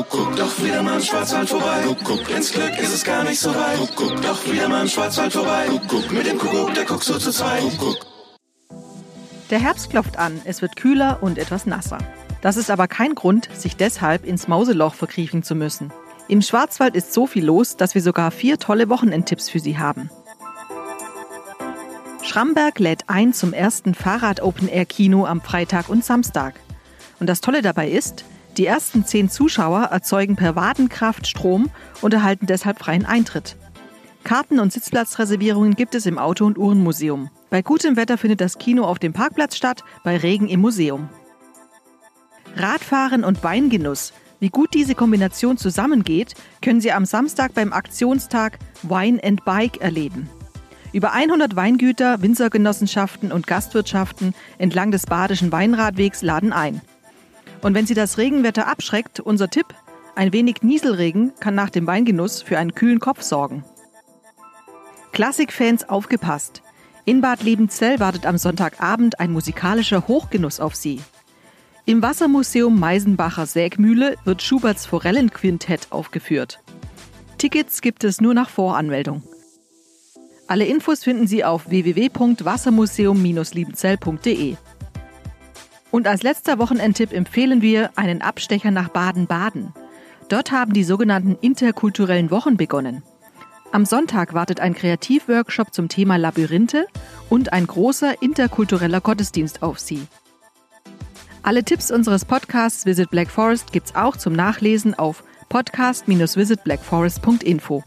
Kuckuck, doch wieder mal im Schwarzwald vorbei. Kuckuck, ins Glück ist es gar nicht so weit. Kuckuck, doch wieder mal im Schwarzwald vorbei. Kuckuck, mit dem Kuckuck, der guckt so zu zweit. Kuckuck. Der Herbst klopft an, es wird kühler und etwas nasser. Das ist aber kein Grund, sich deshalb ins Mauseloch verkriechen zu müssen. Im Schwarzwald ist so viel los, dass wir sogar vier tolle Wochenendtipps für Sie haben. Schramberg lädt ein zum ersten Fahrrad-Open-Air-Kino am Freitag und Samstag. Und das Tolle dabei ist, die ersten zehn Zuschauer erzeugen per Wadenkraft Strom und erhalten deshalb freien Eintritt. Karten- und Sitzplatzreservierungen gibt es im Auto- und Uhrenmuseum. Bei gutem Wetter findet das Kino auf dem Parkplatz statt, bei Regen im Museum. Radfahren und Weingenuss. Wie gut diese Kombination zusammengeht, können Sie am Samstag beim Aktionstag Wine and Bike erleben. Über 100 Weingüter, Winzergenossenschaften und Gastwirtschaften entlang des Badischen Weinradwegs laden ein. Und wenn Sie das Regenwetter abschreckt, unser Tipp, ein wenig Nieselregen kann nach dem Weingenuss für einen kühlen Kopf sorgen. Klassikfans aufgepasst. In Bad Liebenzell wartet am Sonntagabend ein musikalischer Hochgenuss auf Sie. Im Wassermuseum Meisenbacher Sägmühle wird Schuberts Forellenquintett aufgeführt. Tickets gibt es nur nach Voranmeldung. Alle Infos finden Sie auf www.wassermuseum-liebenzell.de. Und als letzter Wochenendtipp empfehlen wir einen Abstecher nach Baden-Baden. Dort haben die sogenannten interkulturellen Wochen begonnen. Am Sonntag wartet ein Kreativworkshop zum Thema Labyrinthe und ein großer interkultureller Gottesdienst auf Sie. Alle Tipps unseres Podcasts Visit Black Forest gibt's auch zum Nachlesen auf podcast-visitblackforest.info.